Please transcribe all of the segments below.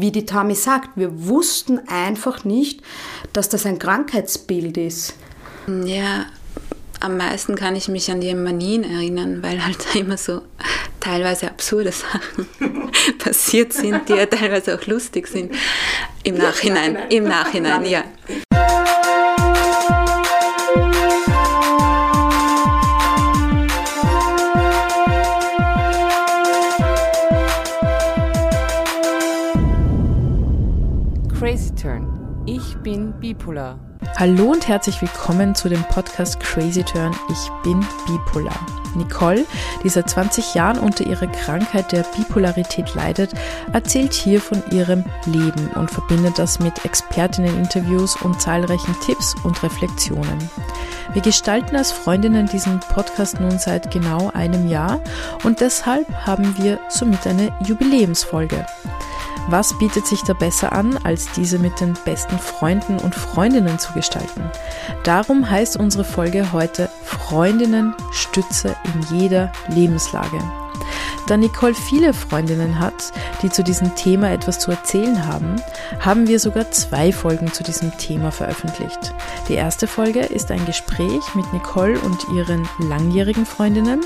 wie die Tami sagt, wir wussten einfach nicht, dass das ein Krankheitsbild ist. Ja, am meisten kann ich mich an die Manien erinnern, weil halt immer so teilweise absurde Sachen passiert sind, die ja teilweise auch lustig sind. Im Nachhinein, im Nachhinein, ja. Bin bipolar. Hallo und herzlich willkommen zu dem Podcast Crazy Turn. Ich bin bipolar. Nicole, die seit 20 Jahren unter ihrer Krankheit der Bipolarität leidet, erzählt hier von ihrem Leben und verbindet das mit Expertinnen-Interviews und zahlreichen Tipps und Reflexionen. Wir gestalten als Freundinnen diesen Podcast nun seit genau einem Jahr und deshalb haben wir somit eine Jubiläumsfolge. Was bietet sich da besser an, als diese mit den besten Freunden und Freundinnen zu gestalten? Darum heißt unsere Folge heute Freundinnen Stütze in jeder Lebenslage. Da Nicole viele Freundinnen hat, die zu diesem Thema etwas zu erzählen haben, haben wir sogar zwei Folgen zu diesem Thema veröffentlicht. Die erste Folge ist ein Gespräch mit Nicole und ihren langjährigen Freundinnen.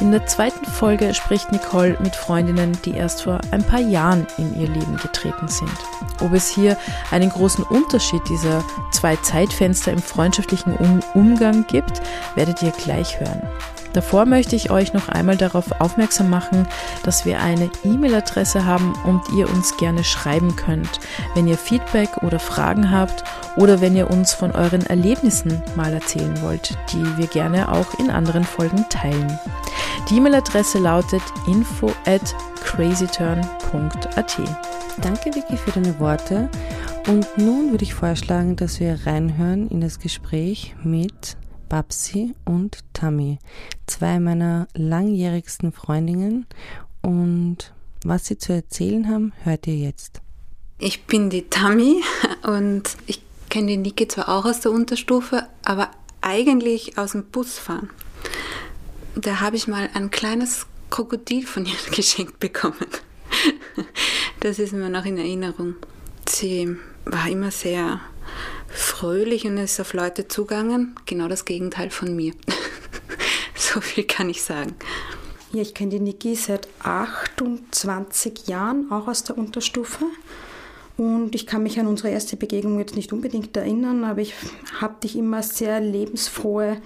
In der zweiten Folge spricht Nicole mit Freundinnen, die erst vor ein paar Jahren in ihr Leben getreten sind. Ob es hier einen großen Unterschied dieser zwei Zeitfenster im freundschaftlichen um Umgang gibt, werdet ihr gleich hören. Davor möchte ich euch noch einmal darauf aufmerksam machen, dass wir eine E-Mail-Adresse haben und ihr uns gerne schreiben könnt, wenn ihr Feedback oder Fragen habt oder wenn ihr uns von euren Erlebnissen mal erzählen wollt, die wir gerne auch in anderen Folgen teilen. Die E-Mail-Adresse lautet info at crazyturn.at. Danke Vicky für deine Worte und nun würde ich vorschlagen, dass wir reinhören in das Gespräch mit Babsi und Tammy, zwei meiner langjährigsten Freundinnen. Und was sie zu erzählen haben, hört ihr jetzt. Ich bin die Tammy und ich kenne die Niki zwar auch aus der Unterstufe, aber eigentlich aus dem Busfahren. Da habe ich mal ein kleines Krokodil von ihr geschenkt bekommen. Das ist mir noch in Erinnerung. Sie war immer sehr fröhlich und ist auf Leute zugangen. Genau das Gegenteil von mir. so viel kann ich sagen. Ja, ich kenne die Niki seit 28 Jahren, auch aus der Unterstufe. Und ich kann mich an unsere erste Begegnung jetzt nicht unbedingt erinnern, aber ich habe dich immer als sehr lebensfrohe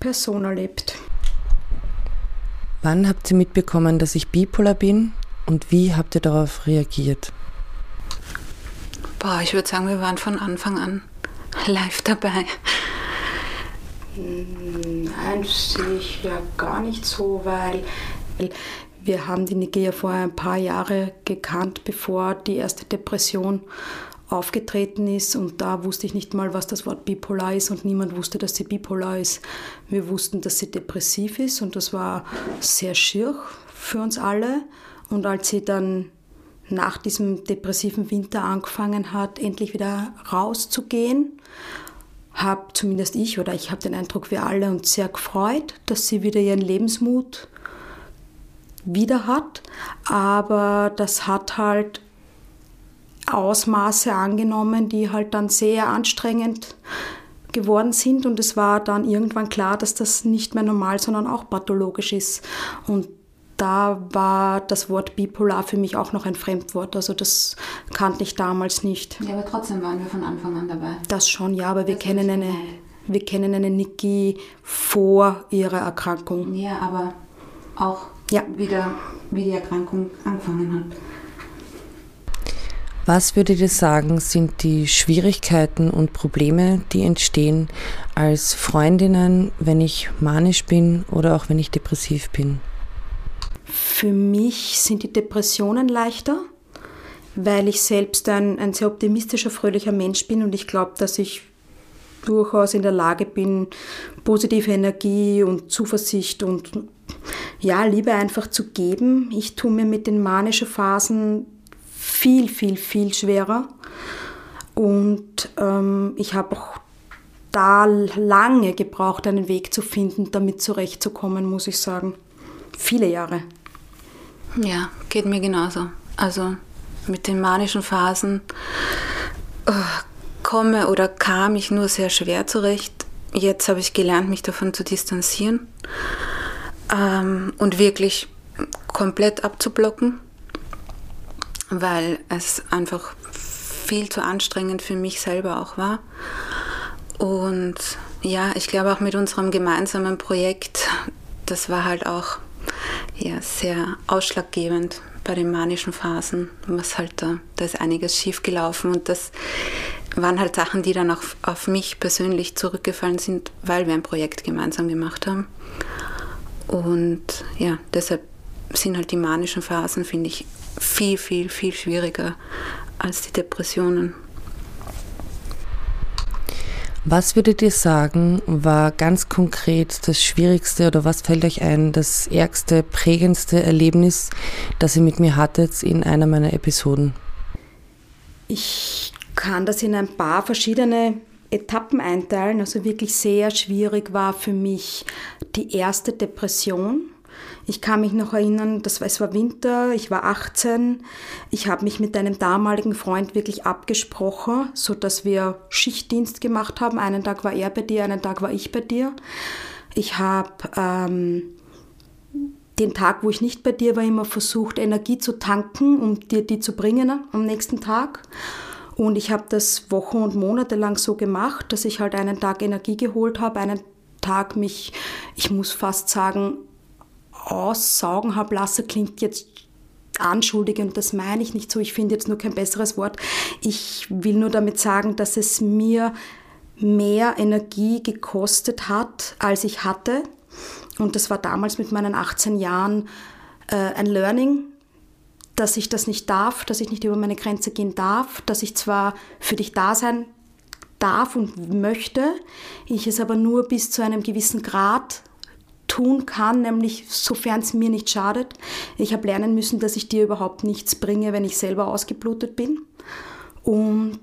Person erlebt. Wann habt ihr mitbekommen, dass ich bipolar bin und wie habt ihr darauf reagiert? Boah, ich würde sagen, wir waren von Anfang an live dabei. Nein, sehe ich ja gar nicht so, weil wir haben die ja vor ein paar Jahren gekannt, bevor die erste Depression aufgetreten ist und da wusste ich nicht mal, was das Wort bipolar ist und niemand wusste, dass sie bipolar ist. Wir wussten, dass sie depressiv ist und das war sehr schier für uns alle und als sie dann nach diesem depressiven Winter angefangen hat, endlich wieder rauszugehen, habe zumindest ich oder ich habe den Eindruck, wir alle uns sehr gefreut, dass sie wieder ihren Lebensmut wieder hat. Aber das hat halt Ausmaße angenommen, die halt dann sehr anstrengend geworden sind und es war dann irgendwann klar, dass das nicht mehr normal, sondern auch pathologisch ist. Und da war das Wort bipolar für mich auch noch ein Fremdwort. Also das kannte ich damals nicht. Ja, aber trotzdem waren wir von Anfang an dabei. Das schon, ja, aber wir kennen eine, wir kennen eine Niki vor ihrer Erkrankung. Ja, aber auch ja. wieder, wie die Erkrankung angefangen hat. Was würdet ihr sagen, sind die Schwierigkeiten und Probleme, die entstehen als Freundinnen, wenn ich manisch bin oder auch wenn ich depressiv bin? Für mich sind die Depressionen leichter, weil ich selbst ein, ein sehr optimistischer, fröhlicher Mensch bin und ich glaube, dass ich durchaus in der Lage bin, positive Energie und Zuversicht und ja, Liebe einfach zu geben. Ich tue mir mit den manischen Phasen viel, viel, viel schwerer. Und ähm, ich habe auch da lange gebraucht, einen Weg zu finden, damit zurechtzukommen, muss ich sagen. Viele Jahre. Ja, geht mir genauso. Also mit den manischen Phasen äh, komme oder kam ich nur sehr schwer zurecht. Jetzt habe ich gelernt, mich davon zu distanzieren ähm, und wirklich komplett abzublocken, weil es einfach viel zu anstrengend für mich selber auch war. Und ja, ich glaube auch mit unserem gemeinsamen Projekt, das war halt auch ja, sehr ausschlaggebend bei den manischen Phasen, was halt da, da ist einiges schief gelaufen und das waren halt Sachen, die dann auch auf mich persönlich zurückgefallen sind, weil wir ein Projekt gemeinsam gemacht haben. Und ja, deshalb sind halt die manischen Phasen, finde ich, viel, viel, viel schwieriger als die Depressionen. Was würdet ihr sagen, war ganz konkret das Schwierigste oder was fällt euch ein, das ärgste, prägendste Erlebnis, das ihr mit mir hattet in einer meiner Episoden? Ich kann das in ein paar verschiedene Etappen einteilen. Also wirklich sehr schwierig war für mich die erste Depression. Ich kann mich noch erinnern, das war, es war Winter, ich war 18. Ich habe mich mit einem damaligen Freund wirklich abgesprochen, so dass wir Schichtdienst gemacht haben. Einen Tag war er bei dir, einen Tag war ich bei dir. Ich habe ähm, den Tag, wo ich nicht bei dir war, immer versucht, Energie zu tanken, um dir die zu bringen am nächsten Tag. Und ich habe das Wochen und Monate lang so gemacht, dass ich halt einen Tag Energie geholt habe, einen Tag mich, ich muss fast sagen, aussaugen habe lassen, klingt jetzt anschuldig und das meine ich nicht so. Ich finde jetzt nur kein besseres Wort. Ich will nur damit sagen, dass es mir mehr Energie gekostet hat, als ich hatte. Und das war damals mit meinen 18 Jahren äh, ein Learning, dass ich das nicht darf, dass ich nicht über meine Grenze gehen darf, dass ich zwar für dich da sein darf und möchte, ich es aber nur bis zu einem gewissen Grad tun kann, nämlich sofern es mir nicht schadet. Ich habe lernen müssen, dass ich dir überhaupt nichts bringe, wenn ich selber ausgeblutet bin. Und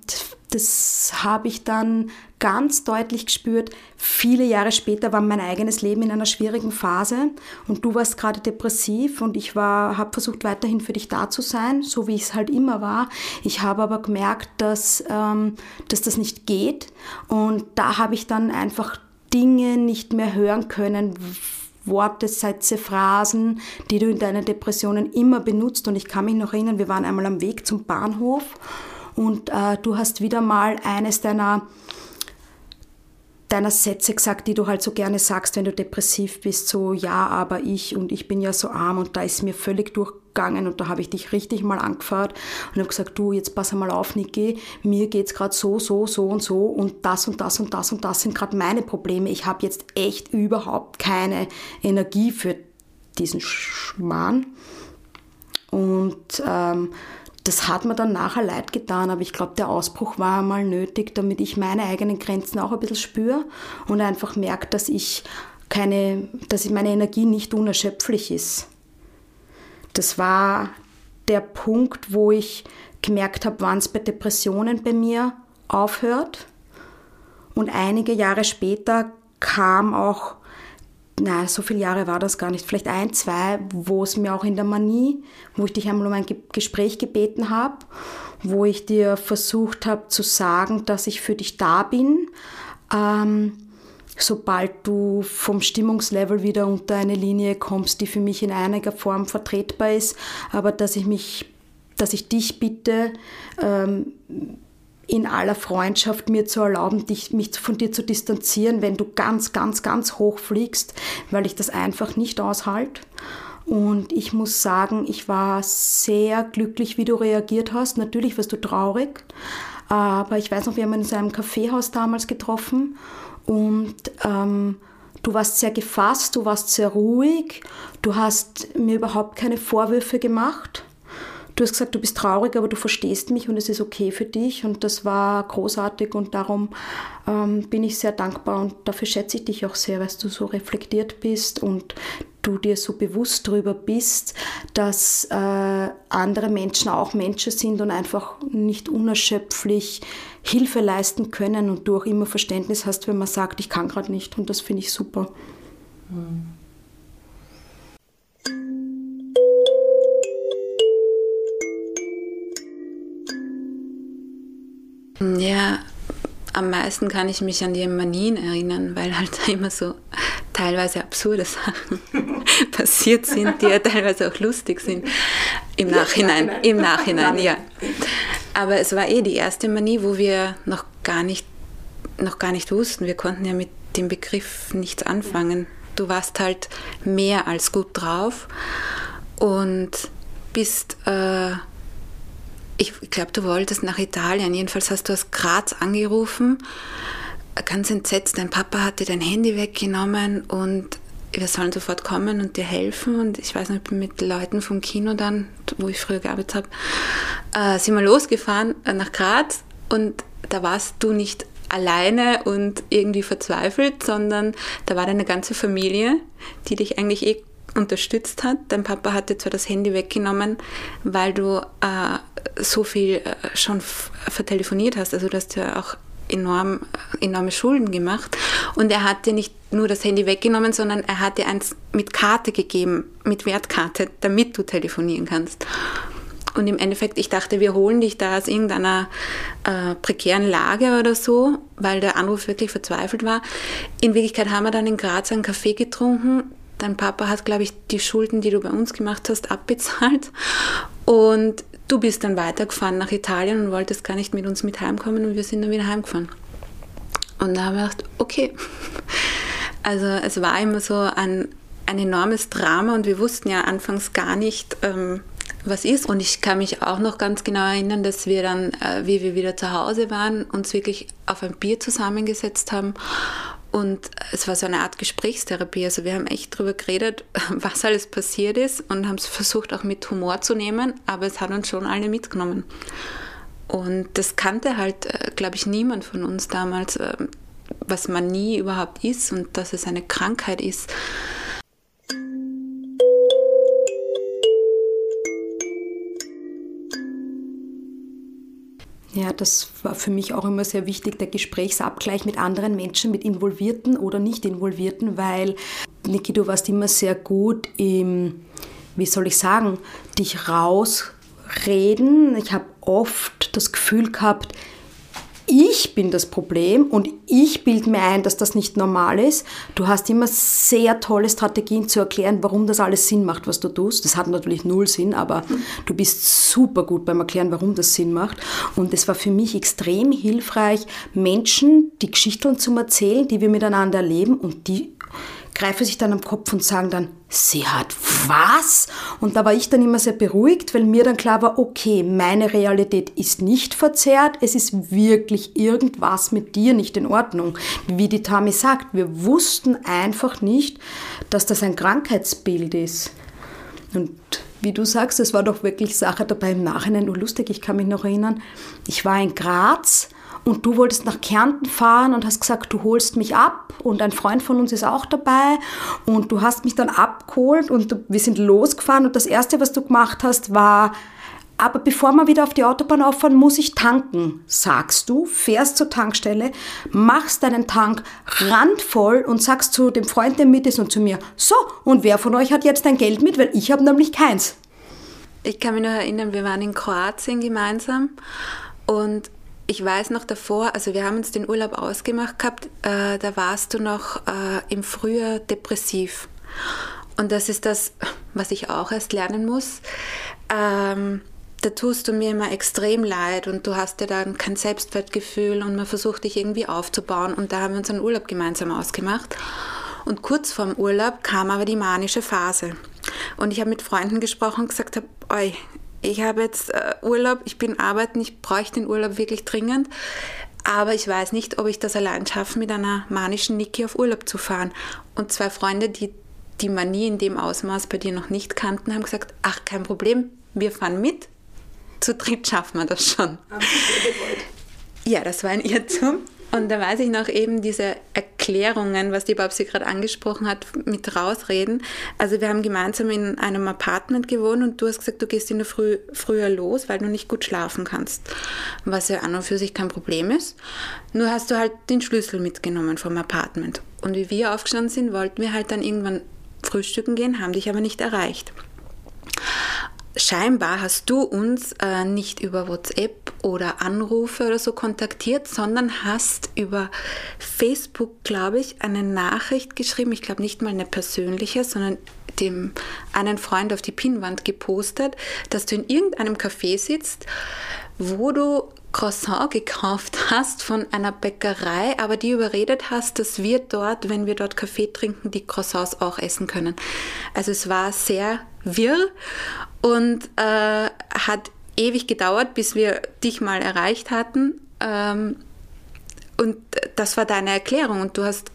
das habe ich dann ganz deutlich gespürt. Viele Jahre später war mein eigenes Leben in einer schwierigen Phase und du warst gerade depressiv und ich habe versucht weiterhin für dich da zu sein, so wie ich es halt immer war. Ich habe aber gemerkt, dass, ähm, dass das nicht geht und da habe ich dann einfach Dinge nicht mehr hören können, Worte, Sätze, Phrasen, die du in deinen Depressionen immer benutzt. Und ich kann mich noch erinnern, wir waren einmal am Weg zum Bahnhof und äh, du hast wieder mal eines deiner deiner Sätze gesagt, die du halt so gerne sagst, wenn du depressiv bist, so ja, aber ich und ich bin ja so arm und da ist mir völlig durchgegangen und da habe ich dich richtig mal angefahrt und habe gesagt, du, jetzt pass mal auf, Niki, mir geht's gerade so, so, so und so und das und das und das und das sind gerade meine Probleme. Ich habe jetzt echt überhaupt keine Energie für diesen Schmarrn. Und ähm, das hat mir dann nachher leid getan, aber ich glaube, der Ausbruch war einmal nötig, damit ich meine eigenen Grenzen auch ein bisschen spüre und einfach merke, dass ich keine, dass meine Energie nicht unerschöpflich ist. Das war der Punkt, wo ich gemerkt habe, wann es bei Depressionen bei mir aufhört. Und einige Jahre später kam auch na, so viele Jahre war das gar nicht, vielleicht ein, zwei, wo es mir auch in der Manie, wo ich dich einmal um ein Gespräch gebeten habe, wo ich dir versucht habe zu sagen, dass ich für dich da bin, ähm, sobald du vom Stimmungslevel wieder unter eine Linie kommst, die für mich in einiger Form vertretbar ist, aber dass ich mich, dass ich dich bitte, ähm, in aller Freundschaft mir zu erlauben, dich, mich von dir zu distanzieren, wenn du ganz, ganz, ganz hoch fliegst, weil ich das einfach nicht aushalte. Und ich muss sagen, ich war sehr glücklich, wie du reagiert hast. Natürlich warst du traurig, aber ich weiß noch, wir haben uns in einem Kaffeehaus damals getroffen und ähm, du warst sehr gefasst, du warst sehr ruhig, du hast mir überhaupt keine Vorwürfe gemacht Du hast gesagt, du bist traurig, aber du verstehst mich und es ist okay für dich und das war großartig und darum ähm, bin ich sehr dankbar und dafür schätze ich dich auch sehr, weil du so reflektiert bist und du dir so bewusst darüber bist, dass äh, andere Menschen auch Menschen sind und einfach nicht unerschöpflich Hilfe leisten können und du auch immer Verständnis hast, wenn man sagt, ich kann gerade nicht und das finde ich super. Mhm. Ja, am meisten kann ich mich an die Manien erinnern, weil halt immer so teilweise absurde Sachen passiert sind, die ja teilweise auch lustig sind. Im Nachhinein, im Nachhinein, ja. Aber es war eh die erste Manie, wo wir noch gar nicht, noch gar nicht wussten. Wir konnten ja mit dem Begriff nichts anfangen. Du warst halt mehr als gut drauf und bist, äh, ich glaube, du wolltest nach Italien. Jedenfalls hast du aus Graz angerufen, ganz entsetzt. Dein Papa hatte dein Handy weggenommen und wir sollen sofort kommen und dir helfen. Und ich weiß nicht, mit Leuten vom Kino dann, wo ich früher gearbeitet habe, äh, sind wir losgefahren äh, nach Graz und da warst du nicht alleine und irgendwie verzweifelt, sondern da war deine ganze Familie, die dich eigentlich eh unterstützt hat. Dein Papa hatte zwar das Handy weggenommen, weil du äh, so viel äh, schon vertelefoniert hast. Also du hast ja auch enorm, enorme Schulden gemacht. Und er hat dir nicht nur das Handy weggenommen, sondern er hat dir eins mit Karte gegeben, mit Wertkarte, damit du telefonieren kannst. Und im Endeffekt, ich dachte, wir holen dich da aus irgendeiner äh, prekären Lage oder so, weil der Anruf wirklich verzweifelt war. In Wirklichkeit haben wir dann in Graz einen Kaffee getrunken. Dein Papa hat, glaube ich, die Schulden, die du bei uns gemacht hast, abbezahlt. Und du bist dann weitergefahren nach Italien und wolltest gar nicht mit uns mit heimkommen und wir sind dann wieder heimgefahren. Und da habe ich gedacht, okay. Also es war immer so ein, ein enormes Drama und wir wussten ja anfangs gar nicht, ähm, was ist. Und ich kann mich auch noch ganz genau erinnern, dass wir dann, äh, wie wir wieder zu Hause waren, uns wirklich auf ein Bier zusammengesetzt haben und es war so eine Art Gesprächstherapie. Also wir haben echt darüber geredet, was alles passiert ist und haben es versucht auch mit Humor zu nehmen, aber es hat uns schon alle mitgenommen. Und das kannte halt, äh, glaube ich, niemand von uns damals, äh, was man nie überhaupt ist und dass es eine Krankheit ist. Ja, das war für mich auch immer sehr wichtig, der Gesprächsabgleich mit anderen Menschen, mit Involvierten oder nicht Involvierten, weil, Niki, du warst immer sehr gut im, wie soll ich sagen, dich rausreden. Ich habe oft das Gefühl gehabt, ich bin das Problem und ich bilde mir ein, dass das nicht normal ist. Du hast immer sehr tolle Strategien zu erklären, warum das alles Sinn macht, was du tust. Das hat natürlich null Sinn, aber du bist super gut beim Erklären, warum das Sinn macht. Und es war für mich extrem hilfreich, Menschen die Geschichten zu erzählen, die wir miteinander erleben und die greifen sich dann am Kopf und sagen dann, sie hat was? Und da war ich dann immer sehr beruhigt, weil mir dann klar war, okay, meine Realität ist nicht verzerrt, es ist wirklich irgendwas mit dir nicht in Ordnung. Wie die Tami sagt, wir wussten einfach nicht, dass das ein Krankheitsbild ist. Und wie du sagst, es war doch wirklich Sache dabei im Nachhinein nur lustig. Ich kann mich noch erinnern, ich war in Graz und du wolltest nach Kärnten fahren und hast gesagt, du holst mich ab und ein Freund von uns ist auch dabei. Und du hast mich dann abgeholt und wir sind losgefahren. Und das erste, was du gemacht hast, war aber bevor wir wieder auf die Autobahn auffahren, muss ich tanken, sagst du, fährst zur Tankstelle, machst deinen Tank randvoll und sagst zu dem Freund, der mit ist und zu mir, so, und wer von euch hat jetzt dein Geld mit, weil ich habe nämlich keins. Ich kann mich noch erinnern, wir waren in Kroatien gemeinsam und ich weiß noch davor, also wir haben uns den Urlaub ausgemacht gehabt, äh, da warst du noch äh, im Frühjahr depressiv. Und das ist das, was ich auch erst lernen muss. Ähm, da tust du mir immer extrem leid und du hast ja dann kein Selbstwertgefühl und man versucht dich irgendwie aufzubauen. Und da haben wir uns einen Urlaub gemeinsam ausgemacht. Und kurz vorm Urlaub kam aber die manische Phase. Und ich habe mit Freunden gesprochen und gesagt, habe, ich habe jetzt äh, Urlaub, ich bin arbeiten, ich bräuchte den Urlaub wirklich dringend. Aber ich weiß nicht, ob ich das allein schaffe, mit einer manischen Niki auf Urlaub zu fahren. Und zwei Freunde, die die Manie in dem Ausmaß bei dir noch nicht kannten, haben gesagt, ach, kein Problem, wir fahren mit. Zu dritt schaffen wir das schon. Ja, das war ein Irrtum. Und da weiß ich noch eben diese Erklärungen, was die Babsi gerade angesprochen hat, mit rausreden. Also wir haben gemeinsam in einem Apartment gewohnt und du hast gesagt, du gehst in der Früh früher los, weil du nicht gut schlafen kannst. Was ja an und für sich kein Problem ist. Nur hast du halt den Schlüssel mitgenommen vom Apartment. Und wie wir aufgestanden sind, wollten wir halt dann irgendwann frühstücken gehen, haben dich aber nicht erreicht. Scheinbar hast du uns äh, nicht über WhatsApp oder Anrufe oder so kontaktiert, sondern hast über Facebook, glaube ich, eine Nachricht geschrieben. Ich glaube nicht mal eine persönliche, sondern dem einen Freund auf die Pinnwand gepostet, dass du in irgendeinem Café sitzt, wo du Croissant gekauft hast von einer Bäckerei, aber die überredet hast, dass wir dort, wenn wir dort Kaffee trinken, die Croissants auch essen können. Also es war sehr wirr und äh, hat ewig gedauert, bis wir dich mal erreicht hatten. Ähm, und das war deine Erklärung und du hast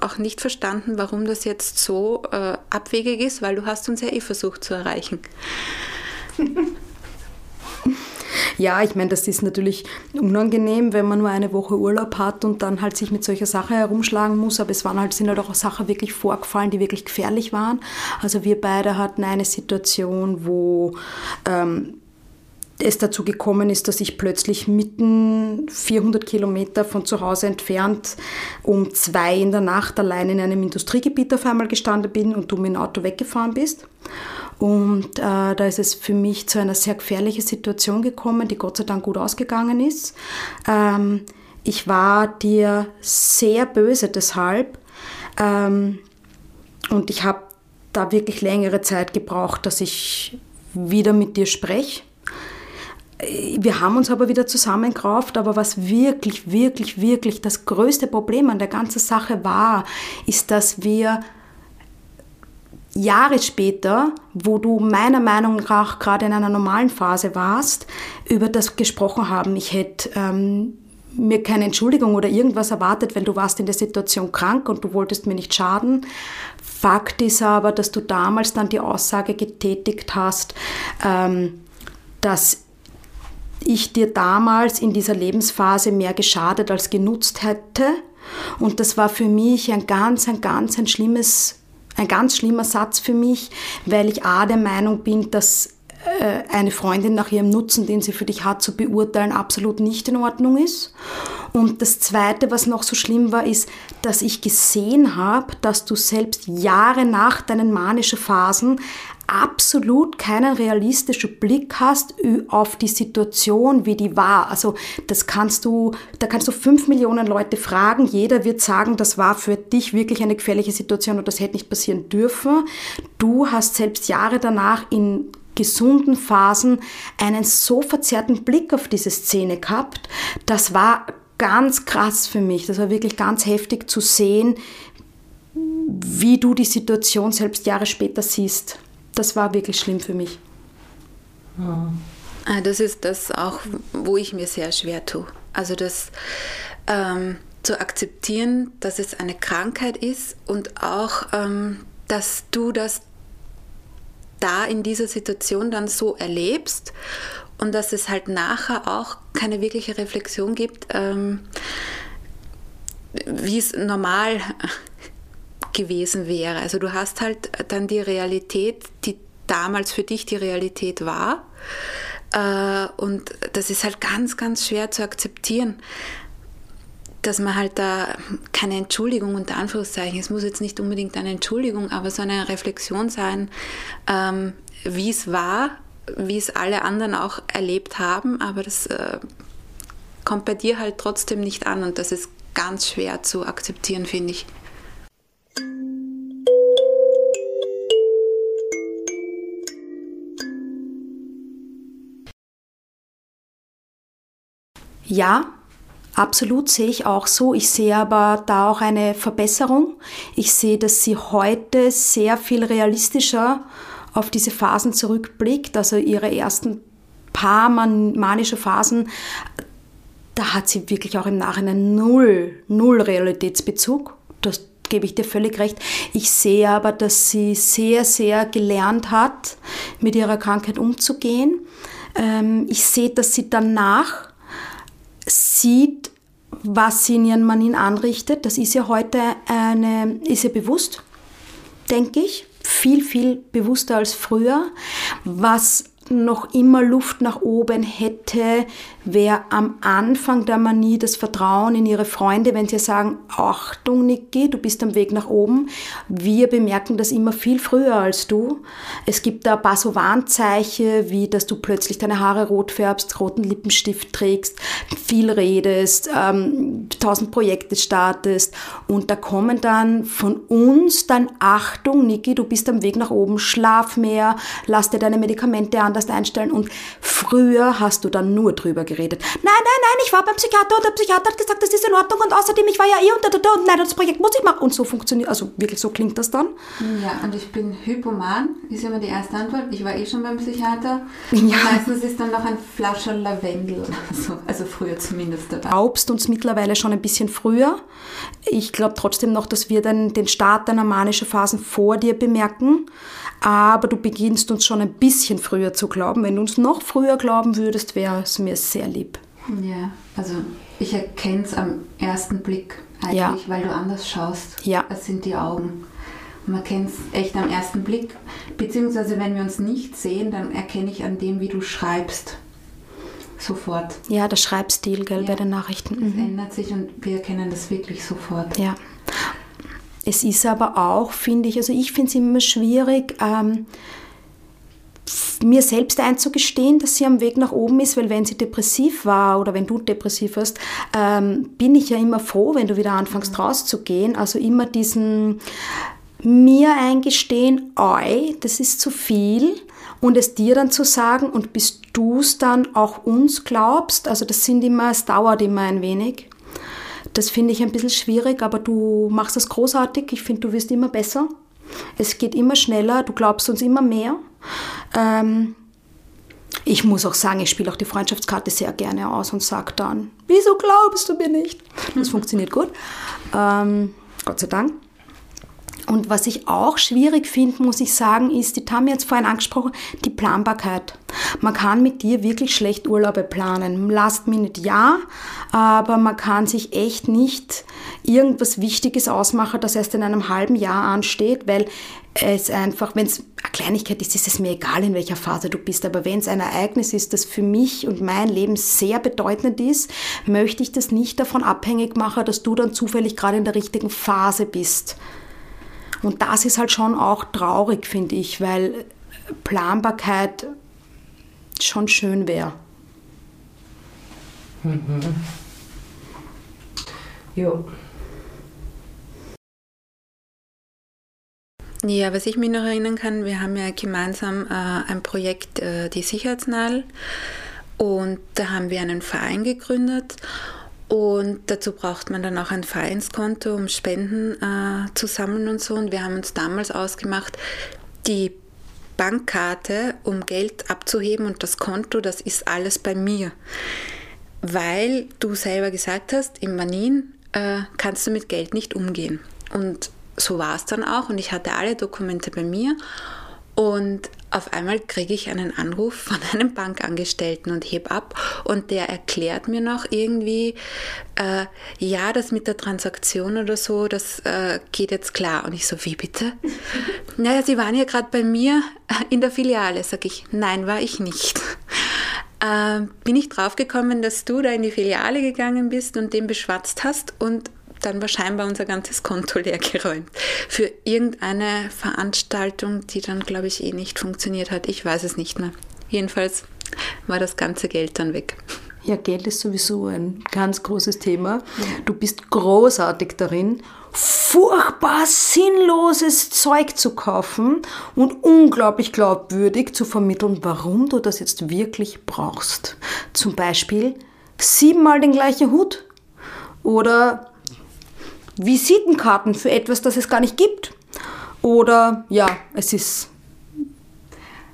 auch nicht verstanden, warum das jetzt so äh, abwegig ist, weil du hast uns ja eh versucht zu erreichen. Ja, ich meine, das ist natürlich unangenehm, wenn man nur eine Woche Urlaub hat und dann halt sich mit solcher Sache herumschlagen muss. Aber es waren halt, sind halt auch Sachen wirklich vorgefallen, die wirklich gefährlich waren. Also wir beide hatten eine Situation, wo ähm, es dazu gekommen ist, dass ich plötzlich mitten 400 Kilometer von zu Hause entfernt um zwei in der Nacht allein in einem Industriegebiet auf einmal gestanden bin und du mit dem Auto weggefahren bist. Und äh, da ist es für mich zu einer sehr gefährlichen Situation gekommen, die Gott sei Dank gut ausgegangen ist. Ähm, ich war dir sehr böse deshalb ähm, und ich habe da wirklich längere Zeit gebraucht, dass ich wieder mit dir spreche. Wir haben uns aber wieder zusammengerauft, aber was wirklich, wirklich, wirklich das größte Problem an der ganzen Sache war, ist, dass wir Jahre später, wo du meiner Meinung nach gerade in einer normalen Phase warst, über das gesprochen haben. Ich hätte ähm, mir keine Entschuldigung oder irgendwas erwartet, weil du warst in der Situation krank und du wolltest mir nicht schaden. Fakt ist aber, dass du damals dann die Aussage getätigt hast, ähm, dass ich dir damals in dieser Lebensphase mehr geschadet als genutzt hätte. Und das war für mich ein ganz, ein ganz, ein schlimmes ein ganz schlimmer Satz für mich, weil ich A der Meinung bin, dass eine Freundin nach ihrem Nutzen, den sie für dich hat, zu beurteilen, absolut nicht in Ordnung ist. Und das Zweite, was noch so schlimm war, ist, dass ich gesehen habe, dass du selbst Jahre nach deinen manischen Phasen absolut keinen realistischen Blick hast auf die Situation, wie die war. Also das kannst du, da kannst du fünf Millionen Leute fragen. Jeder wird sagen, das war für dich wirklich eine gefährliche Situation und das hätte nicht passieren dürfen. Du hast selbst Jahre danach in gesunden Phasen einen so verzerrten Blick auf diese Szene gehabt. Das war ganz krass für mich. Das war wirklich ganz heftig zu sehen, wie du die Situation selbst Jahre später siehst das war wirklich schlimm für mich. Ah, das ist das auch, wo ich mir sehr schwer tue. Also das ähm, zu akzeptieren, dass es eine Krankheit ist und auch, ähm, dass du das da in dieser Situation dann so erlebst und dass es halt nachher auch keine wirkliche Reflexion gibt, ähm, wie es normal gewesen wäre. Also du hast halt dann die Realität, die damals für dich die Realität war. Äh, und das ist halt ganz, ganz schwer zu akzeptieren, dass man halt da keine Entschuldigung unter Anführungszeichen, es muss jetzt nicht unbedingt eine Entschuldigung, aber so eine Reflexion sein, ähm, wie es war, wie es alle anderen auch erlebt haben, aber das äh, kommt bei dir halt trotzdem nicht an und das ist ganz schwer zu akzeptieren, finde ich. Ja, absolut sehe ich auch so. Ich sehe aber da auch eine Verbesserung. Ich sehe, dass sie heute sehr viel realistischer auf diese Phasen zurückblickt. Also ihre ersten paar manische Phasen, da hat sie wirklich auch im Nachhinein null, null Realitätsbezug. Das gebe ich dir völlig recht. Ich sehe aber, dass sie sehr, sehr gelernt hat, mit ihrer Krankheit umzugehen. Ähm, ich sehe, dass sie danach sieht, was sie in ihren Mann anrichtet. Das ist ja heute eine, ist ihr bewusst, denke ich. Viel, viel bewusster als früher. Was noch immer Luft nach oben hätte, wäre am Anfang der Manie das Vertrauen in ihre Freunde, wenn sie sagen, Achtung Niki, du bist am Weg nach oben. Wir bemerken das immer viel früher als du. Es gibt da ein paar so Warnzeichen, wie dass du plötzlich deine Haare rot färbst, roten Lippenstift trägst, viel redest, ähm, tausend Projekte startest und da kommen dann von uns dann Achtung Niki, du bist am Weg nach oben, schlaf mehr, lass dir deine Medikamente anders einstellen und früher hast du dann nur drüber geredet. Nein, nein, nein, ich war beim Psychiater und der Psychiater hat gesagt, das ist in Ordnung und außerdem, ich war ja eh und da, da, da, und nein, das Projekt muss ich machen. Und so funktioniert, also wirklich so klingt das dann. Ja, und ich bin Hypoman, ist immer die erste Antwort. Ich war eh schon beim Psychiater. Ja. Meistens ist dann noch ein Flascher Lavendel oder so, also früher zumindest dabei. Raubst uns mittlerweile schon ein bisschen früher. Ich glaube trotzdem noch, dass wir dann den Start deiner manischen Phasen vor dir bemerken aber du beginnst uns schon ein bisschen früher zu glauben. Wenn du uns noch früher glauben würdest, wäre es mir sehr lieb. Ja, also ich erkenne es am ersten Blick eigentlich, ja. weil du anders schaust. Ja. Das sind die Augen. Man kennt es echt am ersten Blick. Beziehungsweise wenn wir uns nicht sehen, dann erkenne ich an dem, wie du schreibst. Sofort. Ja, der Schreibstil, gell, ja. bei den Nachrichten. Das mhm. ändert sich und wir erkennen das wirklich sofort. Ja. Es ist aber auch, finde ich, also ich finde es immer schwierig, ähm, mir selbst einzugestehen, dass sie am Weg nach oben ist, weil wenn sie depressiv war oder wenn du depressiv warst, ähm, bin ich ja immer froh, wenn du wieder anfängst mhm. rauszugehen. Also immer diesen mir eingestehen, oi, das ist zu viel und es dir dann zu sagen und bis du es dann auch uns glaubst, also das sind immer, es dauert immer ein wenig. Das finde ich ein bisschen schwierig, aber du machst das großartig. Ich finde, du wirst immer besser. Es geht immer schneller, du glaubst uns immer mehr. Ähm, ich muss auch sagen, ich spiele auch die Freundschaftskarte sehr gerne aus und sage dann, wieso glaubst du mir nicht? Das funktioniert gut. Ähm, Gott sei Dank. Und was ich auch schwierig finde, muss ich sagen, ist, die hat es vorhin angesprochen, die Planbarkeit. Man kann mit dir wirklich schlecht Urlaube planen. Last Minute ja, aber man kann sich echt nicht irgendwas Wichtiges ausmachen, das erst in einem halben Jahr ansteht, weil es einfach, wenn es eine Kleinigkeit ist, ist es mir egal, in welcher Phase du bist. Aber wenn es ein Ereignis ist, das für mich und mein Leben sehr bedeutend ist, möchte ich das nicht davon abhängig machen, dass du dann zufällig gerade in der richtigen Phase bist. Und das ist halt schon auch traurig, finde ich, weil Planbarkeit schon schön wäre. Mhm. Jo. Ja, was ich mich noch erinnern kann, wir haben ja gemeinsam äh, ein Projekt, äh, die Sicherheitsnadel, und da haben wir einen Verein gegründet und dazu braucht man dann auch ein Vereinskonto, um Spenden äh, zu sammeln und so. Und wir haben uns damals ausgemacht, die Bankkarte, um Geld abzuheben und das Konto, das ist alles bei mir. Weil du selber gesagt hast, im Manin äh, kannst du mit Geld nicht umgehen. Und so war es dann auch. Und ich hatte alle Dokumente bei mir. Und auf einmal kriege ich einen Anruf von einem Bankangestellten und heb ab und der erklärt mir noch irgendwie, äh, ja, das mit der Transaktion oder so, das äh, geht jetzt klar. Und ich so, wie bitte? naja, Sie waren ja gerade bei mir in der Filiale. Sag ich, nein, war ich nicht. Äh, bin ich draufgekommen, dass du da in die Filiale gegangen bist und den beschwatzt hast und dann war scheinbar unser ganzes Konto leer geräumt. Für irgendeine Veranstaltung, die dann, glaube ich, eh nicht funktioniert hat. Ich weiß es nicht mehr. Jedenfalls war das ganze Geld dann weg. Ja, Geld ist sowieso ein ganz großes Thema. Du bist großartig darin, furchtbar sinnloses Zeug zu kaufen und unglaublich glaubwürdig zu vermitteln, warum du das jetzt wirklich brauchst. Zum Beispiel siebenmal den gleichen Hut oder Visitenkarten für etwas, das es gar nicht gibt. Oder ja, es ist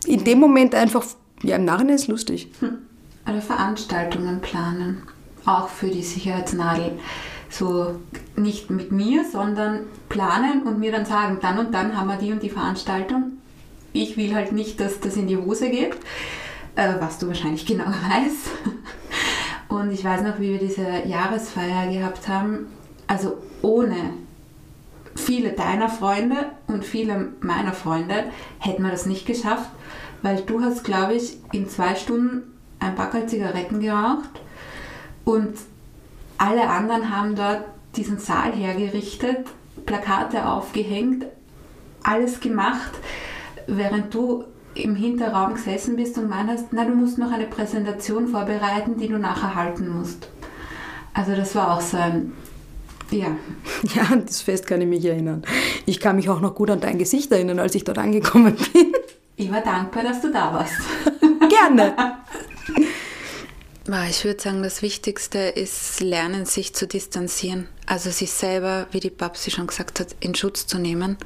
in dem Moment einfach, ja, im Nachhinein ist lustig. Hm. Oder Veranstaltungen planen, auch für die Sicherheitsnadel. So nicht mit mir, sondern planen und mir dann sagen, dann und dann haben wir die und die Veranstaltung. Ich will halt nicht, dass das in die Hose geht, äh, was du wahrscheinlich genau weißt. Und ich weiß noch, wie wir diese Jahresfeier gehabt haben also ohne viele deiner Freunde und viele meiner Freunde hätten wir das nicht geschafft, weil du hast, glaube ich, in zwei Stunden ein Packerl Zigaretten geraucht und alle anderen haben dort diesen Saal hergerichtet, Plakate aufgehängt, alles gemacht, während du im Hinterraum gesessen bist und meinst, na, du musst noch eine Präsentation vorbereiten, die du nachher halten musst. Also das war auch so ein, ja. Ja, an das Fest kann ich mich erinnern. Ich kann mich auch noch gut an dein Gesicht erinnern, als ich dort angekommen bin. Ich war dankbar, dass du da warst. Gerne. Ich würde sagen, das Wichtigste ist lernen, sich zu distanzieren. Also sich selber, wie die Babsi schon gesagt hat, in Schutz zu nehmen.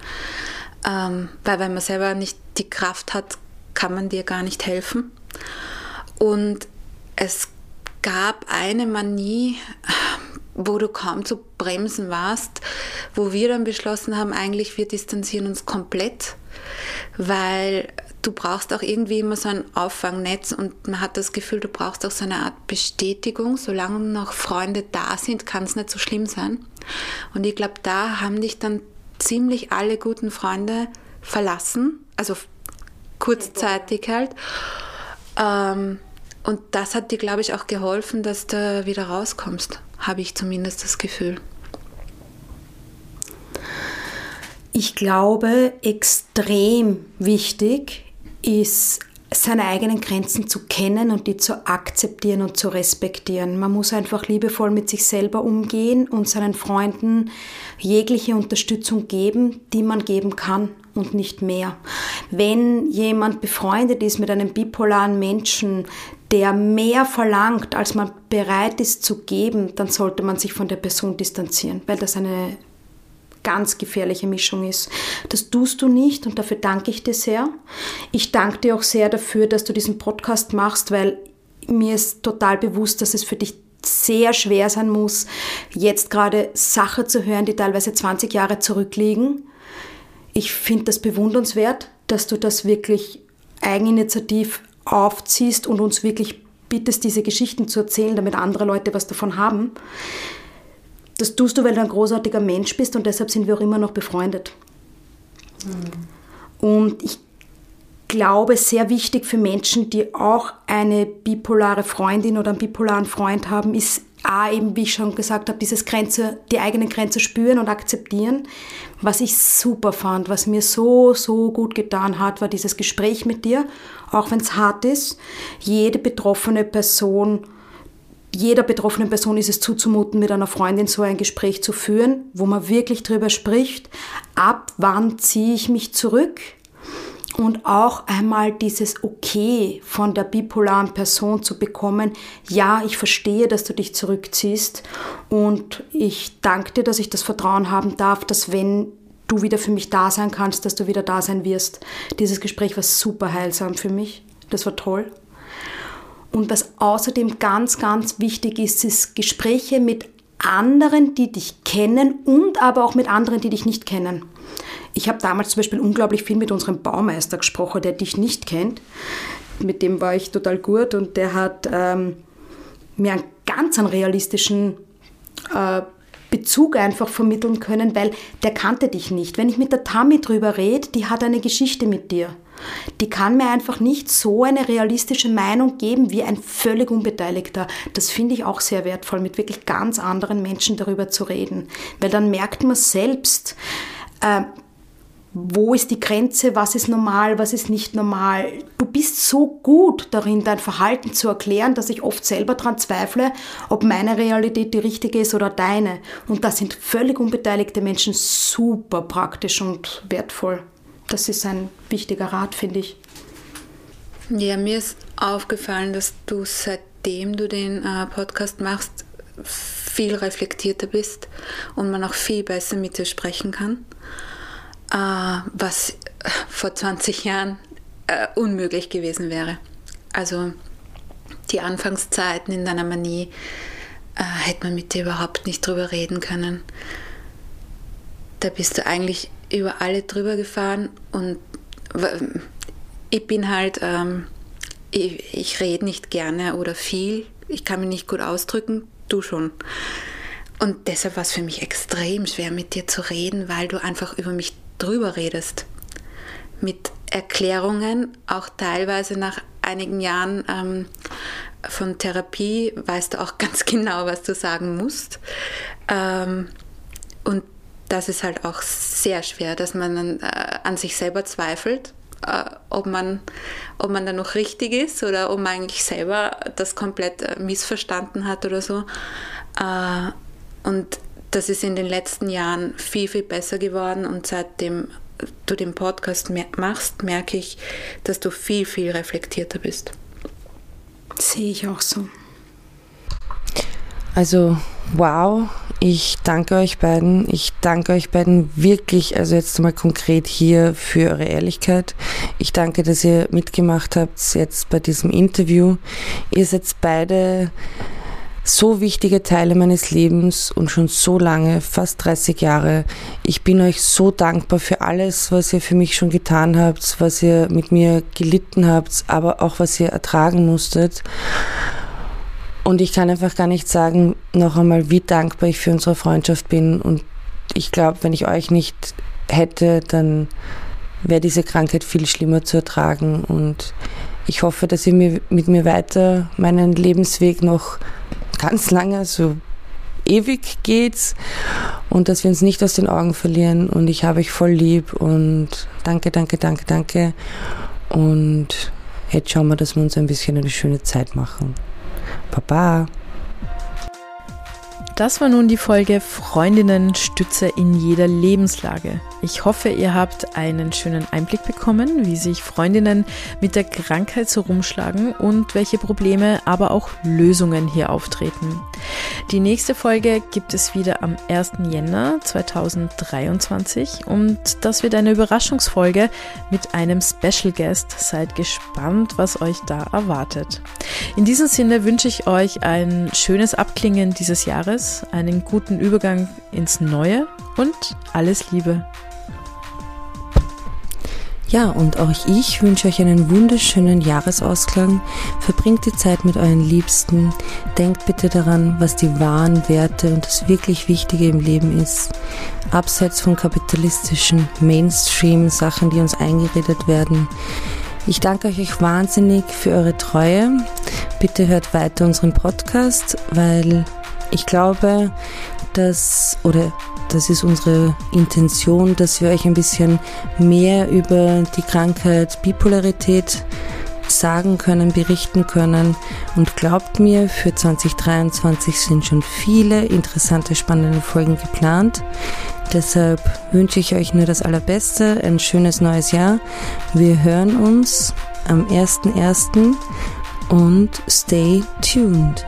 Ähm, weil wenn man selber nicht die Kraft hat, kann man dir gar nicht helfen. Und es gab eine Manie, wo du kaum zu bremsen warst, wo wir dann beschlossen haben, eigentlich wir distanzieren uns komplett, weil du brauchst auch irgendwie immer so ein Auffangnetz und man hat das Gefühl, du brauchst auch so eine Art Bestätigung. Solange noch Freunde da sind, kann es nicht so schlimm sein. Und ich glaube, da haben dich dann ziemlich alle guten Freunde verlassen, also kurzzeitig halt. Ähm, und das hat dir, glaube ich, auch geholfen, dass du wieder rauskommst, habe ich zumindest das Gefühl. Ich glaube, extrem wichtig ist, seine eigenen Grenzen zu kennen und die zu akzeptieren und zu respektieren. Man muss einfach liebevoll mit sich selber umgehen und seinen Freunden jegliche Unterstützung geben, die man geben kann und nicht mehr. Wenn jemand befreundet ist mit einem bipolaren Menschen, der mehr verlangt, als man bereit ist zu geben, dann sollte man sich von der Person distanzieren, weil das eine ganz gefährliche Mischung ist. Das tust du nicht und dafür danke ich dir sehr. Ich danke dir auch sehr dafür, dass du diesen Podcast machst, weil mir ist total bewusst, dass es für dich sehr schwer sein muss, jetzt gerade Sachen zu hören, die teilweise 20 Jahre zurückliegen. Ich finde das bewundernswert, dass du das wirklich eigeninitiativ aufziehst und uns wirklich bittest, diese Geschichten zu erzählen, damit andere Leute was davon haben. Das tust du, weil du ein großartiger Mensch bist und deshalb sind wir auch immer noch befreundet. Mhm. Und ich glaube, sehr wichtig für Menschen, die auch eine bipolare Freundin oder einen bipolaren Freund haben, ist A, eben, wie ich schon gesagt habe, dieses Grenze, die eigene Grenze spüren und akzeptieren. Was ich super fand, was mir so, so gut getan hat, war dieses Gespräch mit dir, auch wenn es hart ist. Jede betroffene Person jeder betroffenen Person ist es zuzumuten, mit einer Freundin so ein Gespräch zu führen, wo man wirklich drüber spricht, ab wann ziehe ich mich zurück und auch einmal dieses Okay von der bipolaren Person zu bekommen, ja, ich verstehe, dass du dich zurückziehst und ich danke dir, dass ich das Vertrauen haben darf, dass wenn du wieder für mich da sein kannst, dass du wieder da sein wirst. Dieses Gespräch war super heilsam für mich. Das war toll. Und was außerdem ganz, ganz wichtig ist, ist Gespräche mit anderen, die dich kennen und aber auch mit anderen, die dich nicht kennen. Ich habe damals zum Beispiel unglaublich viel mit unserem Baumeister gesprochen, der dich nicht kennt. Mit dem war ich total gut und der hat ähm, mir einen ganz einen realistischen äh, Bezug einfach vermitteln können, weil der kannte dich nicht. Wenn ich mit der Tammy drüber rede, die hat eine Geschichte mit dir. Die kann mir einfach nicht so eine realistische Meinung geben wie ein völlig Unbeteiligter. Das finde ich auch sehr wertvoll, mit wirklich ganz anderen Menschen darüber zu reden. Weil dann merkt man selbst, äh, wo ist die Grenze, was ist normal, was ist nicht normal. Du bist so gut darin, dein Verhalten zu erklären, dass ich oft selber daran zweifle, ob meine Realität die richtige ist oder deine. Und da sind völlig unbeteiligte Menschen super praktisch und wertvoll das ist ein wichtiger Rat, finde ich. Ja, mir ist aufgefallen, dass du seitdem du den äh, Podcast machst, viel reflektierter bist und man auch viel besser mit dir sprechen kann, äh, was vor 20 Jahren äh, unmöglich gewesen wäre. Also die Anfangszeiten in deiner Manie äh, hätte man mit dir überhaupt nicht drüber reden können. Da bist du eigentlich über alle drüber gefahren und ich bin halt, ähm, ich, ich rede nicht gerne oder viel, ich kann mich nicht gut ausdrücken, du schon. Und deshalb war es für mich extrem schwer, mit dir zu reden, weil du einfach über mich drüber redest. Mit Erklärungen, auch teilweise nach einigen Jahren ähm, von Therapie weißt du auch ganz genau, was du sagen musst. Ähm, und das ist halt auch sehr schwer, dass man dann, äh, an sich selber zweifelt, ob, man, ob man da noch richtig ist oder ob man eigentlich selber das komplett äh, missverstanden hat oder so. Äh, und das ist in den letzten Jahren viel, viel besser geworden und seitdem du den Podcast machst, merke ich, dass du viel, viel reflektierter bist. Sehe ich auch so. Also, wow, ich danke euch beiden. Ich danke euch beiden wirklich, also jetzt mal konkret hier für eure Ehrlichkeit. Ich danke, dass ihr mitgemacht habt jetzt bei diesem Interview. Ihr seid beide so wichtige Teile meines Lebens und schon so lange, fast 30 Jahre. Ich bin euch so dankbar für alles, was ihr für mich schon getan habt, was ihr mit mir gelitten habt, aber auch was ihr ertragen musstet. Und ich kann einfach gar nicht sagen, noch einmal, wie dankbar ich für unsere Freundschaft bin. Und ich glaube, wenn ich euch nicht hätte, dann wäre diese Krankheit viel schlimmer zu ertragen. Und ich hoffe, dass ihr mir, mit mir weiter meinen Lebensweg noch ganz lange, so ewig geht's und dass wir uns nicht aus den Augen verlieren und ich habe euch voll lieb und danke, danke, danke, danke und jetzt schauen wir, dass wir uns ein bisschen eine schöne Zeit machen. 拜拜。Das war nun die Folge Freundinnen Stütze in jeder Lebenslage. Ich hoffe, ihr habt einen schönen Einblick bekommen, wie sich Freundinnen mit der Krankheit so rumschlagen und welche Probleme, aber auch Lösungen hier auftreten. Die nächste Folge gibt es wieder am 1. Jänner 2023 und das wird eine Überraschungsfolge mit einem Special Guest. Seid gespannt, was euch da erwartet. In diesem Sinne wünsche ich euch ein schönes Abklingen dieses Jahres, einen guten Übergang ins Neue und alles Liebe. Ja, und auch ich wünsche euch einen wunderschönen Jahresausklang. Verbringt die Zeit mit euren Liebsten. Denkt bitte daran, was die wahren Werte und das wirklich Wichtige im Leben ist. Abseits von kapitalistischen Mainstream-Sachen, die uns eingeredet werden. Ich danke euch wahnsinnig für eure Treue. Bitte hört weiter unseren Podcast, weil ich glaube, dass, oder das ist unsere Intention, dass wir euch ein bisschen mehr über die Krankheit Bipolarität sagen können, berichten können. Und glaubt mir, für 2023 sind schon viele interessante, spannende Folgen geplant. Deshalb wünsche ich euch nur das Allerbeste, ein schönes neues Jahr. Wir hören uns am 1.1. und stay tuned.